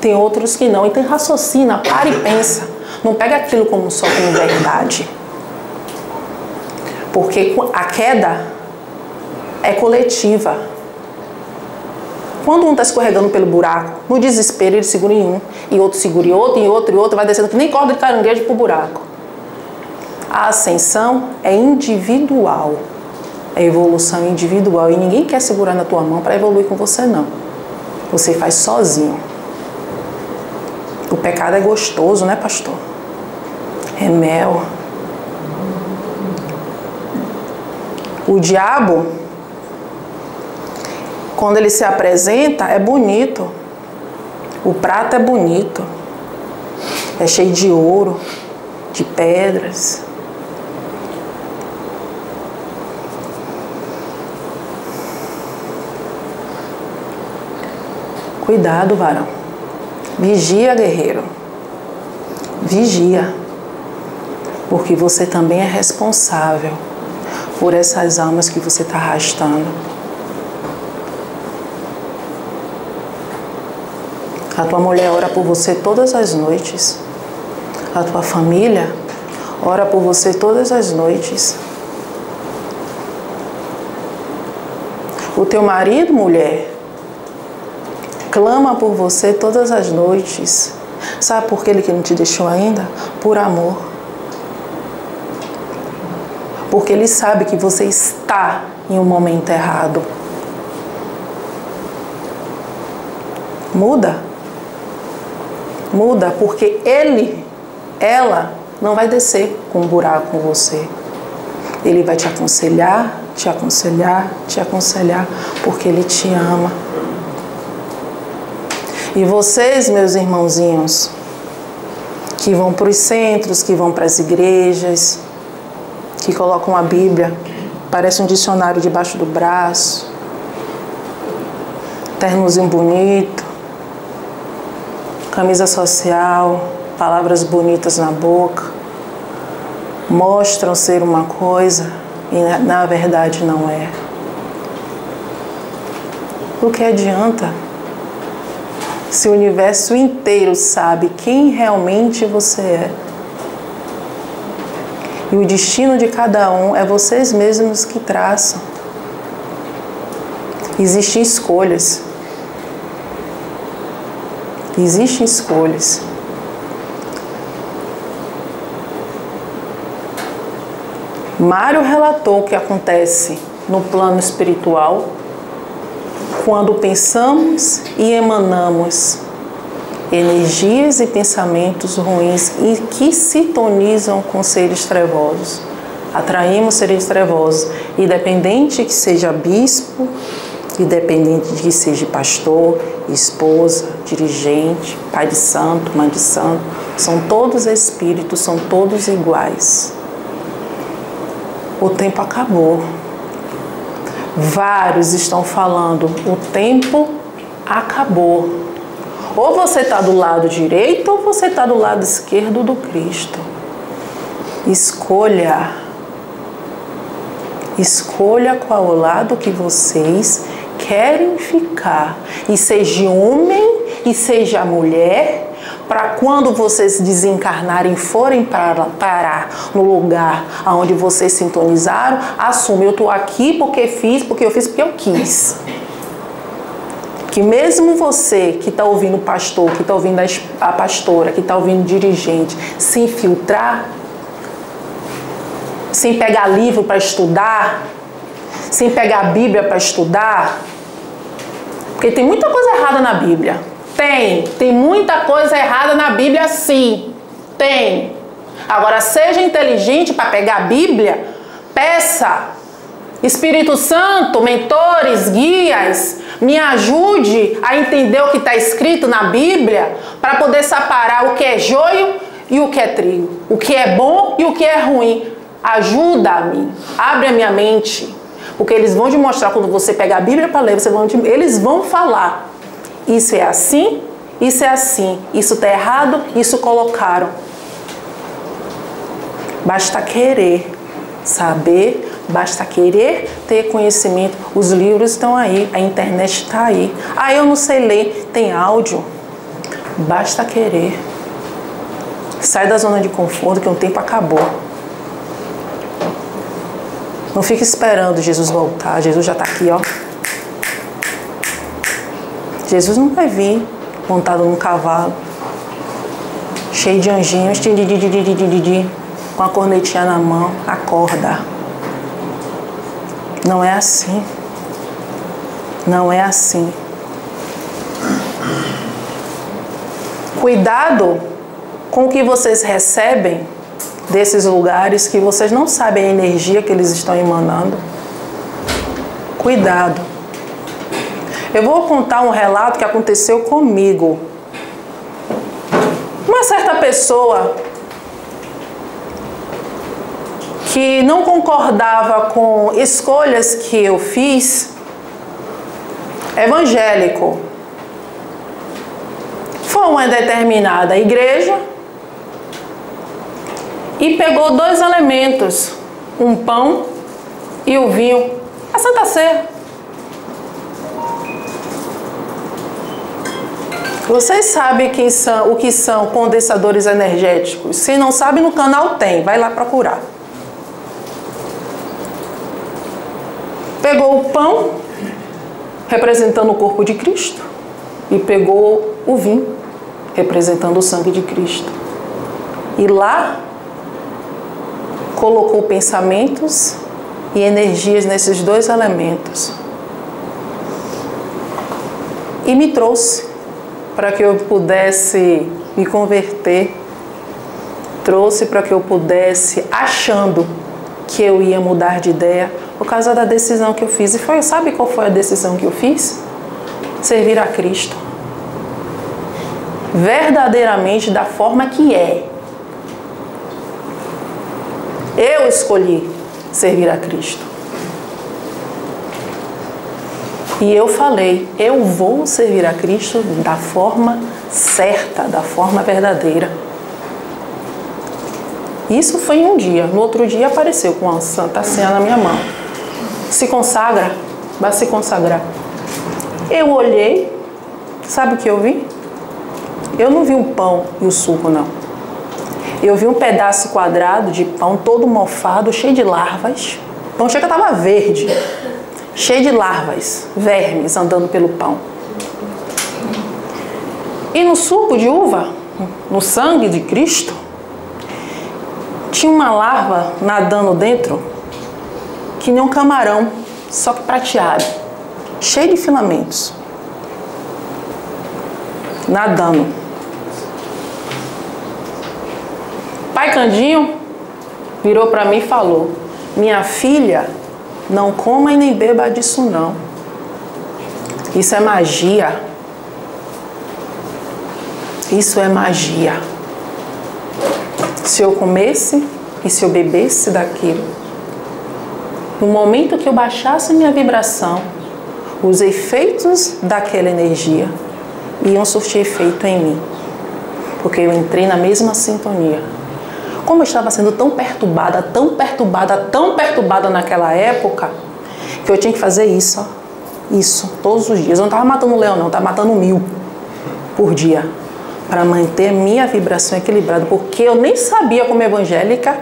tem outros que não. Então raciocina, para e pensa. Não pega aquilo como só como verdade. Porque a queda é coletiva. Quando um está escorregando pelo buraco, no desespero ele segura em um, e outro segura em outro, e outro, e outro, vai descendo que nem corda de caranguejo para o buraco. A ascensão é individual é evolução individual e ninguém quer segurar na tua mão para evoluir com você não. Você faz sozinho. O pecado é gostoso, né, pastor? É mel. O diabo, quando ele se apresenta, é bonito. O prato é bonito. É cheio de ouro, de pedras. Cuidado, varão. Vigia, guerreiro. Vigia. Porque você também é responsável por essas almas que você está arrastando. A tua mulher ora por você todas as noites. A tua família ora por você todas as noites. O teu marido, mulher, clama por você todas as noites. Sabe por que ele que não te deixou ainda? Por amor. Porque ele sabe que você está em um momento errado. Muda. Muda, porque ele, ela, não vai descer com um buraco com você. Ele vai te aconselhar, te aconselhar, te aconselhar, porque ele te ama. E vocês, meus irmãozinhos, que vão para os centros, que vão para as igrejas, que colocam a Bíblia, parece um dicionário debaixo do braço, ternozinho bonito, camisa social, palavras bonitas na boca, mostram ser uma coisa e na verdade não é. O que adianta se o universo inteiro sabe quem realmente você é? E o destino de cada um é vocês mesmos que traçam. Existem escolhas. Existem escolhas. Mário relatou o que acontece no plano espiritual quando pensamos e emanamos energias e pensamentos ruins e que sintonizam com seres trevosos. Atraímos seres trevosos, independente que seja bispo, independente de que seja pastor, esposa, dirigente, pai de santo, mãe de santo, são todos espíritos, são todos iguais o tempo acabou. Vários estão falando, o tempo acabou. Ou você está do lado direito ou você está do lado esquerdo do Cristo. Escolha. Escolha qual o lado que vocês querem ficar. E seja homem e seja mulher, para quando vocês desencarnarem forem para parar no lugar onde vocês sintonizaram, assume, eu estou aqui porque fiz, porque eu fiz porque eu quis. Que mesmo você que está ouvindo o pastor, que está ouvindo a pastora, que está ouvindo o dirigente, se infiltrar, sem pegar livro para estudar, sem pegar a Bíblia para estudar, porque tem muita coisa errada na Bíblia. Tem, tem muita coisa errada na Bíblia, sim. Tem. Agora, seja inteligente para pegar a Bíblia, peça. Espírito Santo, mentores, guias, me ajude a entender o que está escrito na Bíblia para poder separar o que é joio e o que é trigo, o que é bom e o que é ruim. Ajuda-me, abre a minha mente, porque eles vão te mostrar quando você pegar a Bíblia para ler, você vão te, eles vão falar isso é assim, isso é assim, isso está errado, isso colocaram. Basta querer saber, basta querer ter conhecimento. Os livros estão aí, a internet está aí. Ah, eu não sei ler, tem áudio. Basta querer. Sai da zona de conforto que o tempo acabou. Não fique esperando Jesus voltar. Jesus já está aqui, ó. Jesus não vai vir montado num cavalo, cheio de anjinhos, com a cornetinha na mão, acorda. Não é assim. Não é assim. Cuidado com o que vocês recebem desses lugares que vocês não sabem a energia que eles estão emanando. Cuidado. Eu vou contar um relato que aconteceu comigo. Uma certa pessoa que não concordava com escolhas que eu fiz, evangélico, foi uma determinada igreja e pegou dois elementos, um pão e o vinho, a Santa Ceia. Vocês sabem quem são, o que são condensadores energéticos? Se não sabe, no canal tem, vai lá procurar. Pegou o pão, representando o corpo de Cristo, e pegou o vinho, representando o sangue de Cristo. E lá colocou pensamentos e energias nesses dois elementos. E me trouxe para que eu pudesse me converter, trouxe para que eu pudesse, achando que eu ia mudar de ideia por causa da decisão que eu fiz. E foi, sabe qual foi a decisão que eu fiz? Servir a Cristo. Verdadeiramente da forma que é. Eu escolhi servir a Cristo. E eu falei, eu vou servir a Cristo da forma certa, da forma verdadeira. Isso foi em um dia. No outro dia apareceu com a Santa Ceia na minha mão. Se consagra, vai se consagrar. Eu olhei, sabe o que eu vi? Eu não vi o pão e o suco, não. Eu vi um pedaço quadrado de pão todo mofado, cheio de larvas. O pão chega estava verde, cheio de larvas, vermes andando pelo pão. E no suco de uva, no sangue de Cristo, tinha uma larva nadando dentro, que nem um camarão, só que prateado, cheio de filamentos. Nadando. Pai Candinho virou para mim e falou: Minha filha, não coma e nem beba disso não. Isso é magia. Isso é magia. Se eu comesse e se eu bebesse daquilo, no momento que eu baixasse minha vibração, os efeitos daquela energia iam surtir efeito em mim, porque eu entrei na mesma sintonia. Como eu estava sendo tão perturbada, tão perturbada, tão perturbada naquela época, que eu tinha que fazer isso, isso, todos os dias. Eu não estava matando um leão, não, estava matando mil por dia para manter minha vibração equilibrada, porque eu nem sabia como evangélica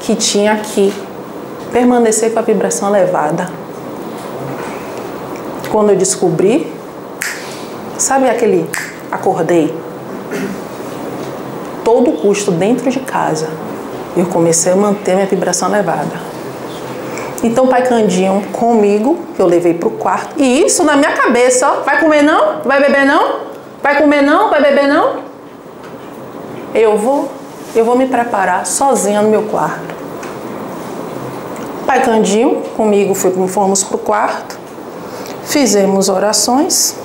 que tinha que permanecer com a vibração elevada. Quando eu descobri, sabe aquele acordei todo custo dentro de casa, eu comecei a manter minha vibração elevada. Então, pai Candinho comigo, eu levei para o quarto, e isso na minha cabeça, ó, vai comer não? Vai beber não? Vai comer não? Vai beber não? Eu vou, eu vou me preparar sozinha no meu quarto. Pai Candinho, comigo fomos para o quarto, fizemos orações.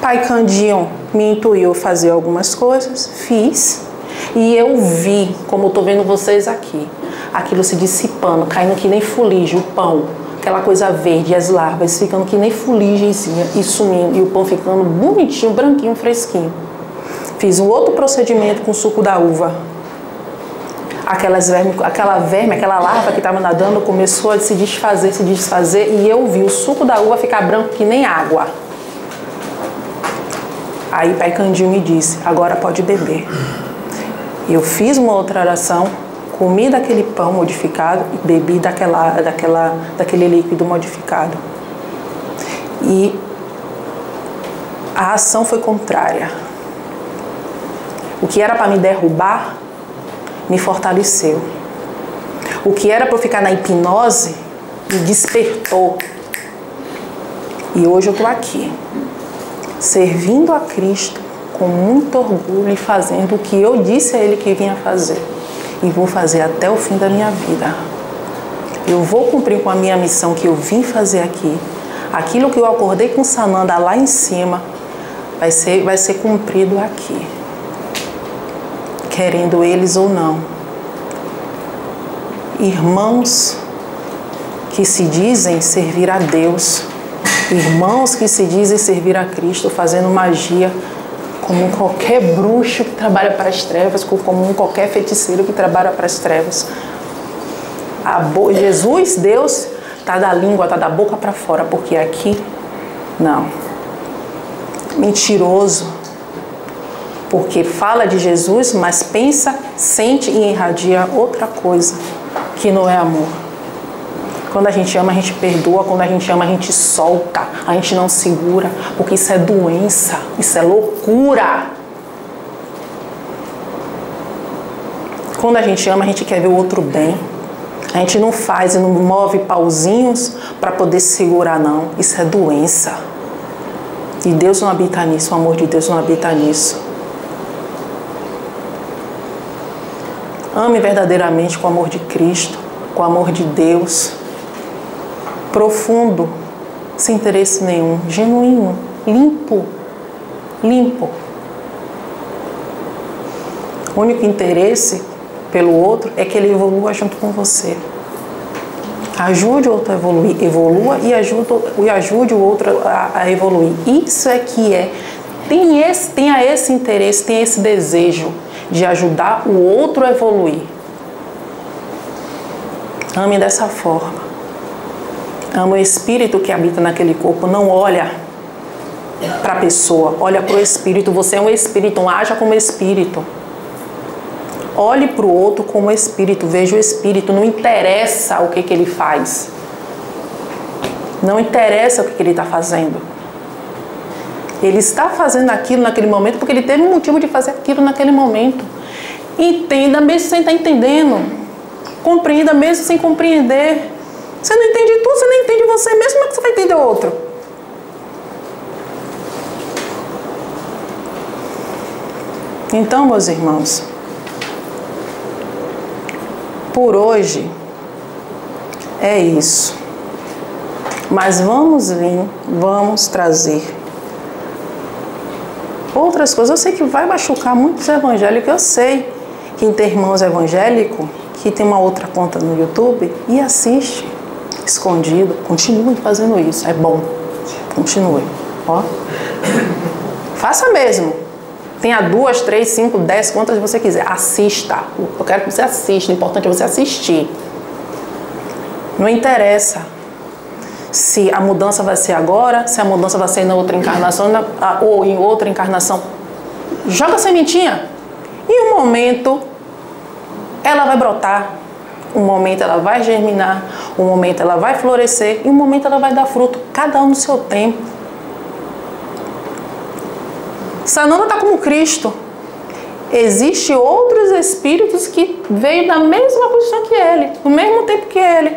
Pai Candinho me intuiu fazer algumas coisas, fiz. E eu vi, como estou vendo vocês aqui, aquilo se dissipando, caindo que nem fuligem, o pão aquela coisa verde, as larvas ficando que nem fuligenzinha e sumindo, e o pão ficando bonitinho, branquinho, fresquinho. Fiz um outro procedimento com suco da uva. Aquelas verme, aquela verme, aquela larva que estava nadando começou a se desfazer, se desfazer, e eu vi o suco da uva ficar branco que nem água. Aí Pai Candinho me disse: agora pode beber. Eu fiz uma outra oração comi daquele pão modificado e bebi daquela, daquela, daquele líquido modificado. E a ação foi contrária. O que era para me derrubar me fortaleceu. O que era para eu ficar na hipnose me despertou. E hoje eu estou aqui, servindo a Cristo com muito orgulho e fazendo o que eu disse a Ele que vinha fazer e vou fazer até o fim da minha vida. Eu vou cumprir com a minha missão que eu vim fazer aqui. Aquilo que eu acordei com Sananda lá em cima vai ser, vai ser cumprido aqui. Querendo eles ou não. Irmãos que se dizem servir a Deus, irmãos que se dizem servir a Cristo, fazendo magia como qualquer bruxo que trabalha para as trevas, como qualquer feiticeiro que trabalha para as trevas. Bo... Jesus, Deus, tá da língua, tá da boca para fora, porque aqui não. Mentiroso. Porque fala de Jesus, mas pensa, sente e irradia outra coisa que não é amor. Quando a gente ama, a gente perdoa. Quando a gente ama, a gente solta. A gente não segura. Porque isso é doença. Isso é loucura. Quando a gente ama, a gente quer ver o outro bem. A gente não faz e não move pauzinhos para poder segurar, não. Isso é doença. E Deus não habita nisso, o amor de Deus não habita nisso. Ame verdadeiramente com o amor de Cristo, com o amor de Deus profundo, sem interesse nenhum, genuíno, limpo, limpo. O único interesse pelo outro é que ele evolua junto com você. Ajude o outro a evoluir, evolua e ajude, e ajude o outro a, a evoluir. Isso é que é. Tem esse, tenha esse interesse, tem esse desejo de ajudar o outro a evoluir. Ame dessa forma. Ame o espírito que habita naquele corpo. Não olha para a pessoa, olha para o espírito. Você é um espírito, haja como espírito. Olhe para o outro como espírito, veja o espírito. Não interessa o que, que ele faz. Não interessa o que, que ele está fazendo. Ele está fazendo aquilo naquele momento porque ele teve um motivo de fazer aquilo naquele momento. Entenda mesmo sem estar entendendo. Compreenda mesmo sem compreender. Você não entende tudo, você não entende você mesmo, como é que você vai entender o outro? Então, meus irmãos, por hoje é isso. Mas vamos vir, vamos trazer outras coisas. Eu sei que vai machucar muitos evangélicos, eu sei que tem irmãos evangélicos que tem uma outra conta no YouTube e assiste escondido. Continue fazendo isso, é bom. Continue. Ó. Faça mesmo. Tenha duas, três, cinco, dez, quantas você quiser. Assista. Eu quero que você assista. O importante é você assistir. Não interessa se a mudança vai ser agora, se a mudança vai ser na outra encarnação ou em outra encarnação. Joga a sementinha. Em um momento, ela vai brotar. Um momento ela vai germinar, um momento ela vai florescer e um momento ela vai dar fruto, cada um no seu tempo. Sananda está como Cristo. Existem outros espíritos que veio da mesma posição que ele, no mesmo tempo que ele.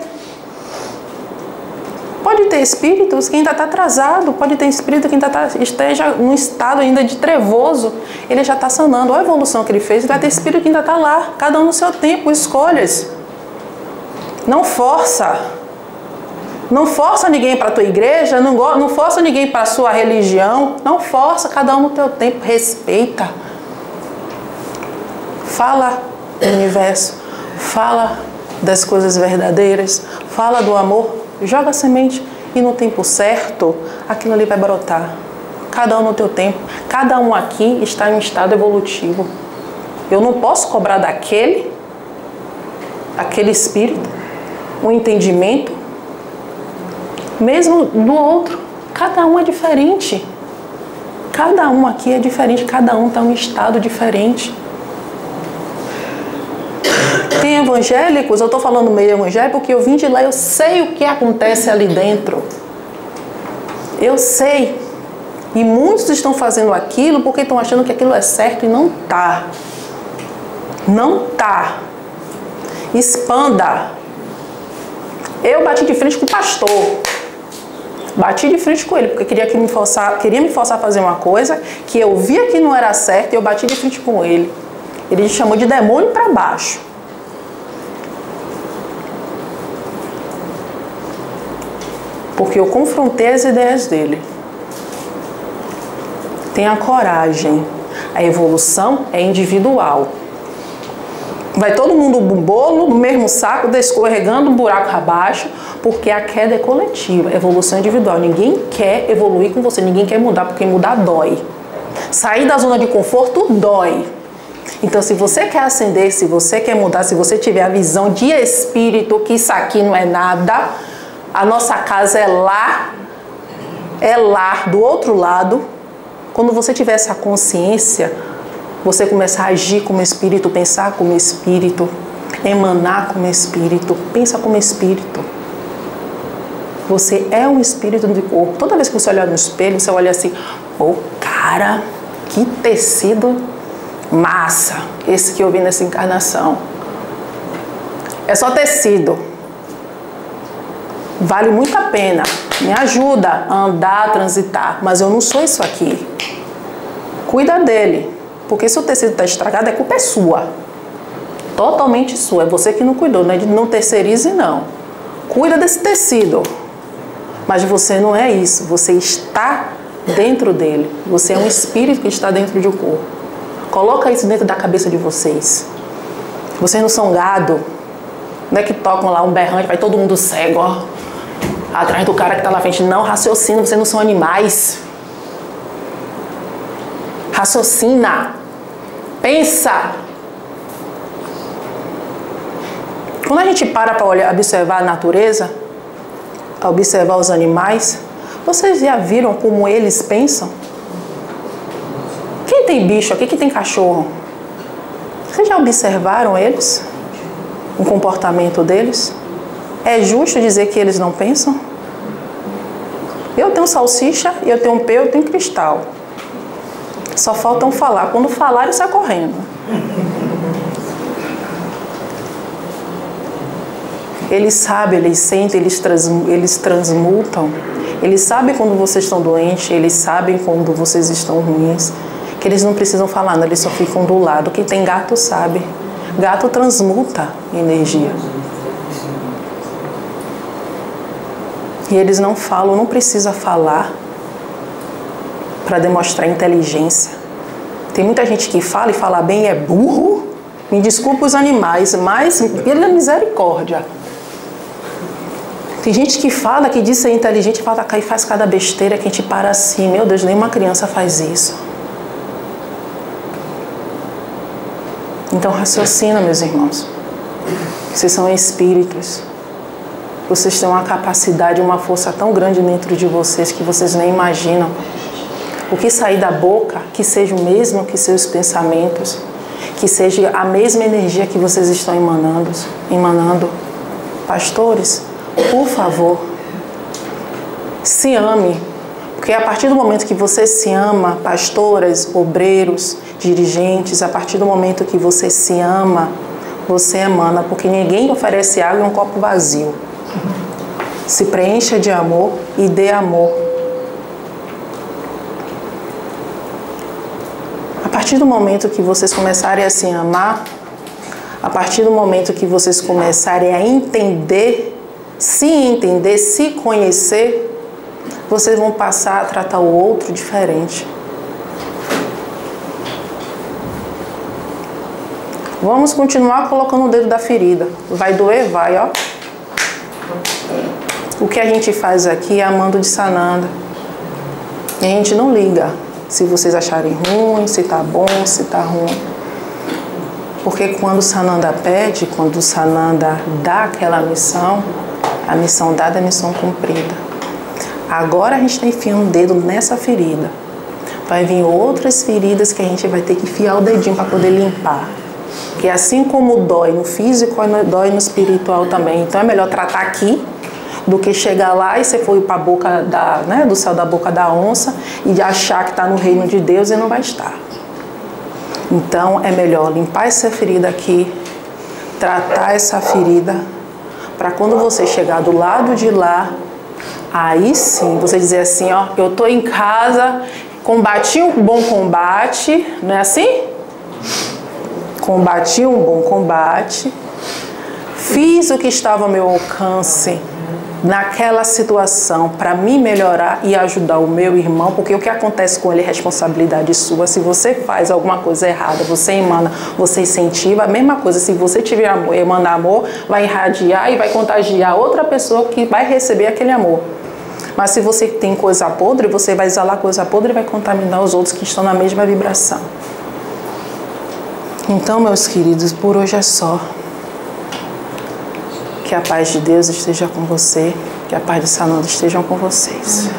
Pode ter espíritos que ainda está atrasado, pode ter espírito que ainda tá, esteja num estado ainda de trevoso, ele já está sanando. Olha a evolução que ele fez, vai ter espírito que ainda está lá, cada um no seu tempo, escolhas. Não força. Não força ninguém para a tua igreja, não, não força ninguém para a sua religião, não força cada um no teu tempo, respeita. Fala do universo, fala das coisas verdadeiras, fala do amor, joga a semente e no tempo certo aquilo ali vai brotar. Cada um no teu tempo, cada um aqui está em um estado evolutivo. Eu não posso cobrar daquele, aquele espírito, um entendimento mesmo do outro. Cada um é diferente. Cada um aqui é diferente, cada um está em um estado diferente. Tem evangélicos, eu estou falando meio evangélico porque eu vim de lá, eu sei o que acontece ali dentro. Eu sei. E muitos estão fazendo aquilo porque estão achando que aquilo é certo e não tá. Não tá. Expanda. Eu bati de frente com o pastor. Bati de frente com ele, porque queria, que me forçar, queria me forçar a fazer uma coisa que eu via que não era certo e eu bati de frente com ele. Ele me chamou de demônio para baixo. Porque eu confrontei as ideias dele. Tenha coragem. A evolução é individual. Vai todo mundo no bolo, no mesmo saco, escorregando um buraco abaixo, porque a queda é coletiva, evolução individual. Ninguém quer evoluir com você, ninguém quer mudar, porque mudar dói. Sair da zona de conforto dói. Então, se você quer ascender, se você quer mudar, se você tiver a visão de espírito que isso aqui não é nada, a nossa casa é lá, é lá do outro lado. Quando você tiver essa consciência, você começa a agir como espírito, pensar como espírito, emanar como espírito, pensa como espírito. Você é um espírito do corpo. Toda vez que você olhar no espelho, você olha assim: "Ô, oh, cara, que tecido massa esse que eu vi nessa encarnação". É só tecido. Vale muito a pena. Me ajuda a andar, a transitar, mas eu não sou isso aqui. Cuida dele. Porque se o tecido está estragado, a culpa é sua. Totalmente sua. É você que não cuidou, é de não terceirize, não. Cuida desse tecido. Mas você não é isso. Você está dentro dele. Você é um espírito que está dentro de um corpo. Coloca isso dentro da cabeça de vocês. Vocês não são gado. Não é que tocam lá um berrante, vai todo mundo cego, ó. Atrás do cara que está na frente. Não, raciocina, vocês não são animais. Raciocina. Pensa. Quando a gente para para observar a natureza, observar os animais, vocês já viram como eles pensam? Quem tem bicho aqui? Quem tem cachorro? Vocês já observaram eles? O comportamento deles? É justo dizer que eles não pensam? Eu tenho salsicha, eu tenho pé, eu tenho cristal. Só faltam falar. Quando falarem, sai correndo. Eles sabem, eles sentem, eles, trans, eles transmutam. Eles sabem quando vocês estão doentes, eles sabem quando vocês estão ruins. Que eles não precisam falar, eles só ficam do lado. Quem tem gato sabe. Gato transmuta energia. E eles não falam, não precisa falar para demonstrar inteligência. Tem muita gente que fala e fala bem é burro. Me desculpa os animais, mas pela misericórdia. Tem gente que fala que diz ser inteligente fala, e faz cada besteira que a gente para assim. Meu Deus, nenhuma criança faz isso. Então raciocina, meus irmãos. Vocês são espíritos. Vocês têm uma capacidade, uma força tão grande dentro de vocês que vocês nem imaginam. O que sair da boca, que seja o mesmo que seus pensamentos, que seja a mesma energia que vocês estão emanando, emanando. Pastores, por favor, se ame. Porque a partir do momento que você se ama, pastoras, obreiros, dirigentes, a partir do momento que você se ama, você emana, porque ninguém oferece água em um copo vazio. Se preencha de amor e dê amor. A partir do momento que vocês começarem a se amar, a partir do momento que vocês começarem a entender se entender, se conhecer, vocês vão passar a tratar o outro diferente. Vamos continuar colocando o dedo da ferida. Vai doer? Vai, ó. O que a gente faz aqui é amando de sanando. E a gente não liga se vocês acharem ruim, se tá bom, se tá ruim. Porque quando o Sananda pede, quando o Sananda dá aquela missão, a missão dada é missão cumprida. Agora a gente está enfiando o dedo nessa ferida. Vai vir outras feridas que a gente vai ter que enfiar o dedinho para poder limpar. Que assim como dói no físico, dói no espiritual também. Então é melhor tratar aqui do que chegar lá e você foi para a boca da, né, do céu da boca da onça e achar que está no reino de Deus e não vai estar. Então é melhor limpar essa ferida aqui, tratar essa ferida para quando você chegar do lado de lá, aí sim você dizer assim, ó, eu tô em casa, combati um bom combate, não é assim? Combati um bom combate, fiz o que estava ao meu alcance naquela situação para me melhorar e ajudar o meu irmão, porque o que acontece com ele é responsabilidade sua. Se você faz alguma coisa errada, você emana, você incentiva, a mesma coisa. Se você tiver amor, emana amor, vai irradiar e vai contagiar outra pessoa que vai receber aquele amor. Mas se você tem coisa podre, você vai exalar coisa podre e vai contaminar os outros que estão na mesma vibração. Então, meus queridos, por hoje é só. Que a paz de Deus esteja com você, que a paz de Sananda estejam com vocês.